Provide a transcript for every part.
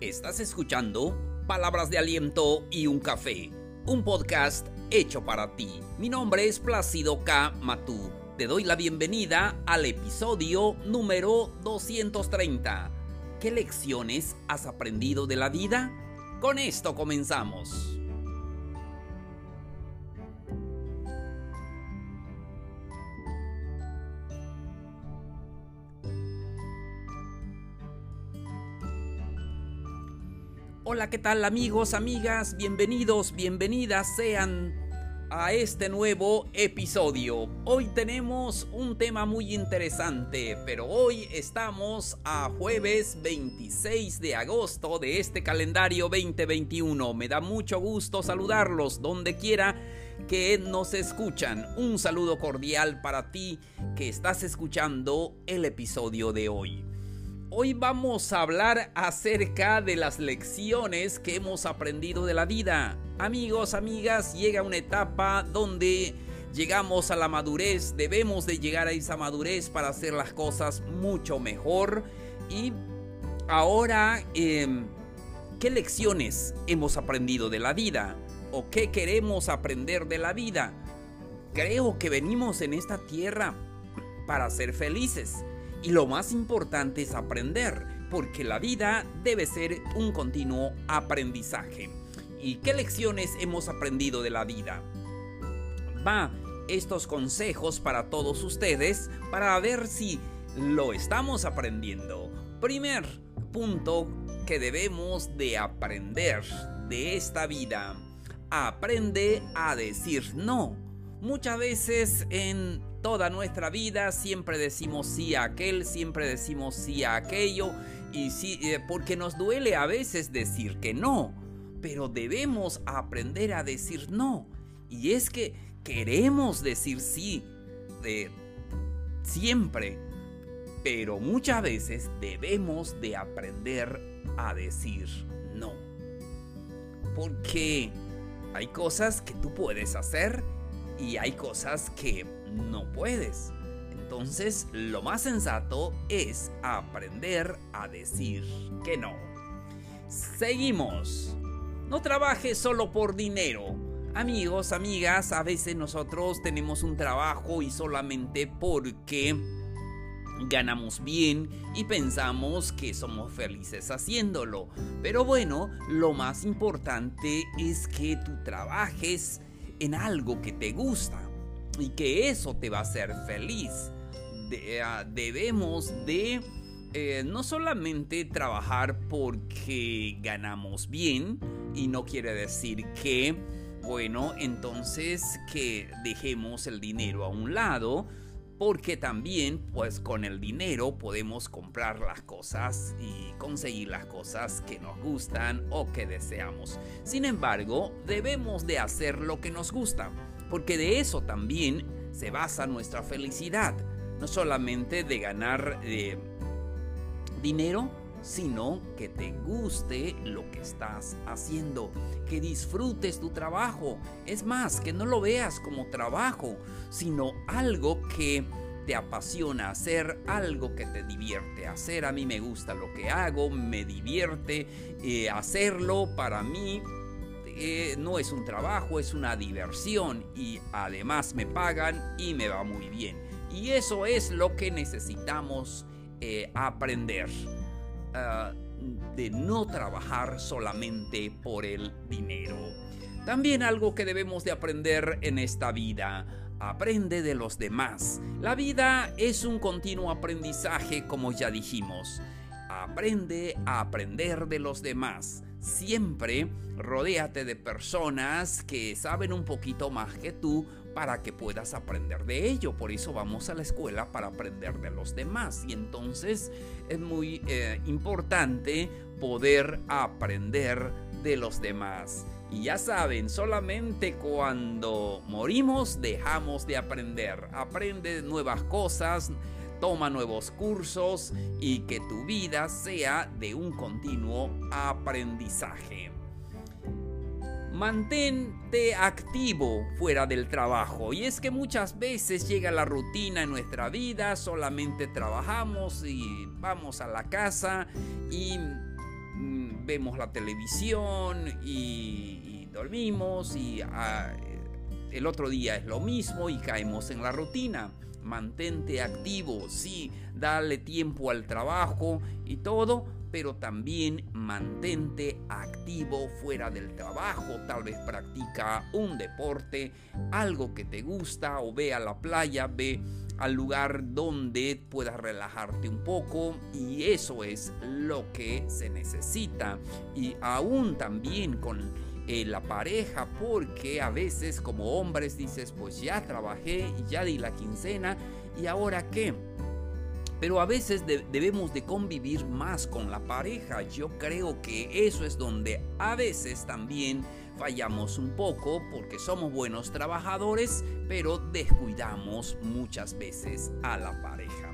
Estás escuchando Palabras de Aliento y un Café, un podcast hecho para ti. Mi nombre es Plácido K. Matú. Te doy la bienvenida al episodio número 230. ¿Qué lecciones has aprendido de la vida? Con esto comenzamos. Hola, ¿qué tal amigos, amigas? Bienvenidos, bienvenidas sean a este nuevo episodio. Hoy tenemos un tema muy interesante, pero hoy estamos a jueves 26 de agosto de este calendario 2021. Me da mucho gusto saludarlos donde quiera que nos escuchan. Un saludo cordial para ti que estás escuchando el episodio de hoy. Hoy vamos a hablar acerca de las lecciones que hemos aprendido de la vida. Amigos, amigas, llega una etapa donde llegamos a la madurez, debemos de llegar a esa madurez para hacer las cosas mucho mejor. Y ahora, em, ¿qué lecciones hemos aprendido de la vida? ¿O qué queremos aprender de la vida? Creo que venimos en esta tierra para ser felices y lo más importante es aprender, porque la vida debe ser un continuo aprendizaje. ¿Y qué lecciones hemos aprendido de la vida? Va estos consejos para todos ustedes para ver si lo estamos aprendiendo. Primer punto que debemos de aprender de esta vida. Aprende a decir no. Muchas veces en toda nuestra vida siempre decimos sí a aquel, siempre decimos sí a aquello, y sí, eh, porque nos duele a veces decir que no, pero debemos aprender a decir no. Y es que queremos decir sí de siempre, pero muchas veces debemos de aprender a decir no. Porque hay cosas que tú puedes hacer y hay cosas que no puedes. Entonces, lo más sensato es aprender a decir que no. Seguimos. No trabajes solo por dinero. Amigos, amigas, a veces nosotros tenemos un trabajo y solamente porque ganamos bien y pensamos que somos felices haciéndolo. Pero bueno, lo más importante es que tú trabajes en algo que te gusta y que eso te va a hacer feliz. Ah, debemos de eh, no solamente trabajar porque ganamos bien y no quiere decir que, bueno, entonces que dejemos el dinero a un lado, porque también pues con el dinero podemos comprar las cosas y conseguir las cosas que nos gustan o que deseamos. Sin embargo, debemos de hacer lo que nos gusta porque de eso también se basa nuestra felicidad, no solamente de ganar eh, dinero, sino que te guste lo que estás haciendo, que disfrutes tu trabajo. Es más, que no lo veas como trabajo, sino algo que te apasiona hacer, algo que te divierte hacer. A mí me gusta lo que hago, me divierte eh, hacerlo para mí eh, no es un trabajo, es una diversión y además me pagan y me va muy bien. Y eso es lo que necesitamos eh, aprender. Ah, de no trabajar solamente por el dinero. También algo que debemos de aprender en esta vida. Aprende de los demás. La vida es un continuo aprendizaje como ya dijimos. Aprende a aprender de los demás. Siempre rodéate de personas que saben un poquito más que tú para que puedas aprender de ello. Por eso vamos a la escuela para aprender de los demás. Y entonces es muy eh, importante poder aprender de los demás. Y ya saben, solamente cuando morimos dejamos de aprender. Aprende nuevas cosas, toma nuevos cursos y que tu vida sea de un continuo aprendizaje. Mantente activo fuera del trabajo. Y es que muchas veces llega la rutina en nuestra vida, solamente trabajamos y vamos a la casa y mm, vemos la televisión y, dormimos y ah, el otro día es lo mismo y caemos en la rutina. Mantente activo, sí, dale tiempo al trabajo y todo, pero también mantente activo fuera del trabajo. Tal vez practica un deporte, algo que te gusta o ve a la playa, ve al lugar donde puedas relajarte un poco y eso es lo que se necesita. Y aún también con la pareja porque a veces como hombres dices pues ya trabajé, ya di la quincena y ahora qué pero a veces debemos de convivir más con la pareja. Yo creo que eso es donde a veces también fallamos un poco porque somos buenos trabajadores, pero descuidamos muchas veces a la pareja.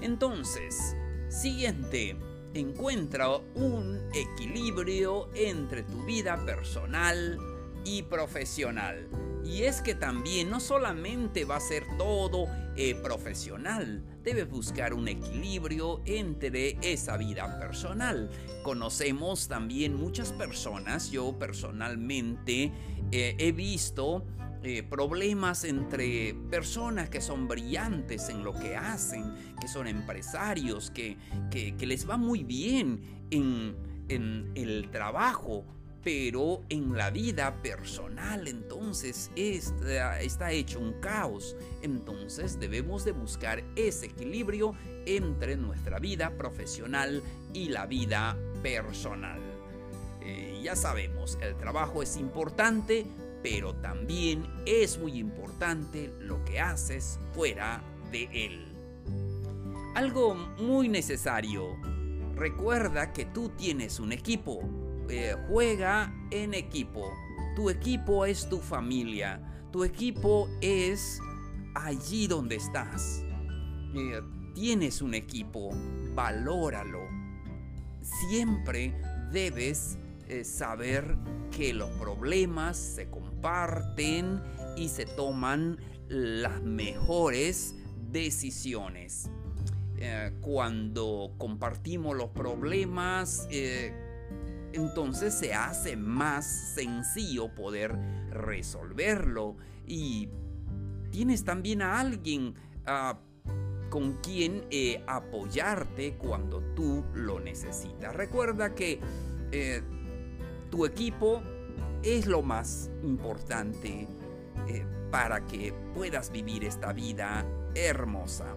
Entonces, siguiente, encuentra un equilibrio entre tu vida personal y profesional. Y es que también no solamente va a ser todo eh, profesional, debes buscar un equilibrio entre esa vida personal. Conocemos también muchas personas, yo personalmente eh, he visto eh, problemas entre personas que son brillantes en lo que hacen, que son empresarios, que, que, les va muy bien en, en el trabajo, pero en la vida personal entonces está, está, hecho un caos. Entonces debemos de buscar ese equilibrio entre nuestra vida profesional y la vida personal. Eh, ya sabemos, el trabajo es importante, pero también es muy importante lo que haces fuera de él. Algo muy necesario. Recuerda que tú tienes un equipo eh, juega en equipo. Tu equipo es tu familia. Tu equipo es allí donde estás. Eh, tienes un equipo, valóralo. Siempre debes eh, saber que los problemas se comparten y se toman las mejores decisiones. cuando compartimos los problemas, entonces se hace más sencillo poder resolverlo y tienes también a alguien ah, con quien eh, apoyarte cuando tú lo necesitas. Recuerda que eh, tu equipo es lo más importante eh, para que puedas vivir esta vida hermosa.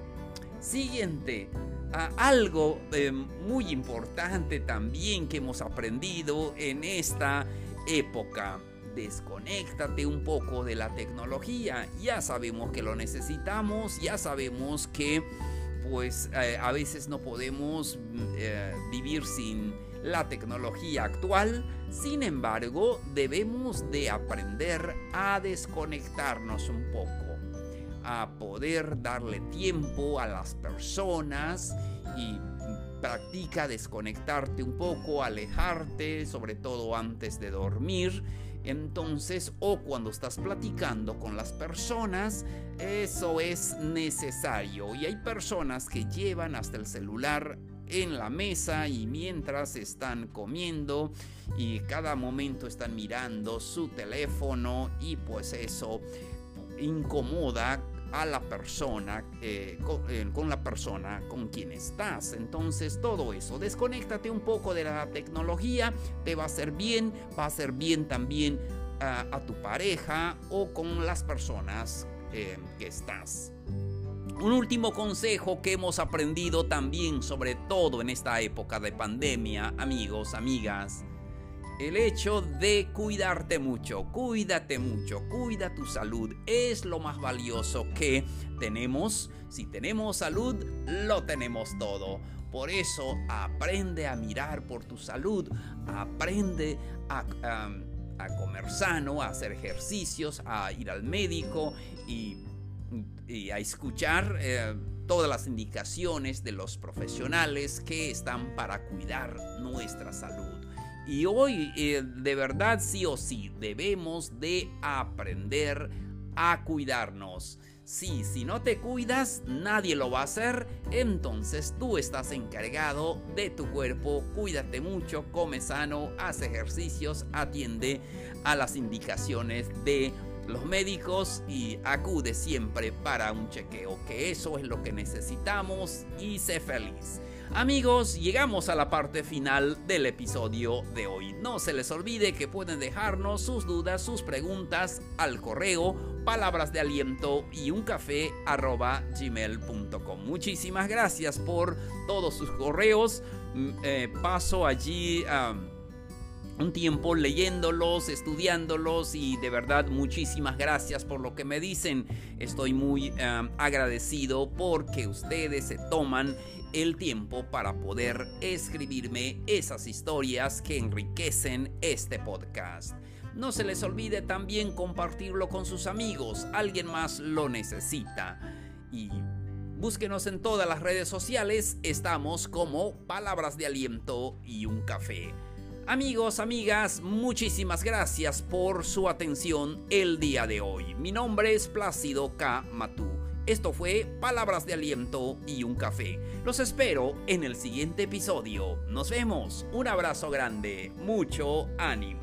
Siguiente, algo eh, muy importante también que hemos aprendido en esta época. Desconéctate un poco de la tecnología. Ya sabemos que lo necesitamos, ya sabemos que pues eh, a veces no podemos eh, vivir sin la tecnología actual. Sin embargo, debemos de aprender a desconectarnos un poco a poder darle tiempo a las personas y practica desconectarte un poco, alejarte, sobre todo antes de dormir. Entonces, o cuando estás platicando con las personas, eso es necesario. Y hay personas que llevan hasta el celular en la mesa y mientras están comiendo y cada momento están mirando su teléfono y pues eso incomoda a la persona, eh, eh, con, la persona con quien estás. Entonces todo eso, desconéctate un poco de la tecnología, te va a hacer bien, va a hacer bien también a tu pareja o con las personas eh, que estás. Un último consejo que hemos aprendido también, sobre todo en esta época de pandemia, amigos, amigas, el hecho de cuidarte mucho, cuídate mucho, cuida tu salud, es lo más valioso que tenemos. Si tenemos salud, lo tenemos todo. Por eso aprende a mirar por tu salud, aprende a, comer sano, a hacer ejercicios, a ir al médico y, a escuchar eh, todas las indicaciones de los profesionales que están para cuidar nuestra salud. Y hoy, eh, de verdad, sí o sí, debemos de aprender a cuidarnos. Sí, si no te cuidas, nadie lo va a hacer, entonces tú estás encargado de tu cuerpo, cuídate mucho, come sano, haz ejercicios, atiende a las indicaciones de los médicos y acude siempre para un chequeo, que eso es lo que necesitamos y sé feliz. Amigos, llegamos a la parte final del episodio de hoy. No se les olvide que pueden dejarnos sus dudas, sus preguntas al correo palabras de aliento y un gmail.com. Muchísimas gracias por todos sus correos. Mm, eh, paso allí un tiempo leyéndolos, estudiándolos y de verdad muchísimas gracias por lo que me dicen. Estoy muy agradecido porque ustedes se toman el tiempo para poder escribirme esas historias que enriquecen este podcast. No se les olvide también compartirlo con sus amigos, alguien más lo necesita. Y búsquenos en todas las redes sociales, estamos como Palabras de Aliento y un Café. Amigos, amigas, muchísimas gracias por su atención el día de hoy. Mi nombre es Plácido K. Matú. Esto fue Palabras de Aliento y un Café. Los espero en el siguiente episodio. Nos vemos. Un abrazo grande. Mucho ánimo.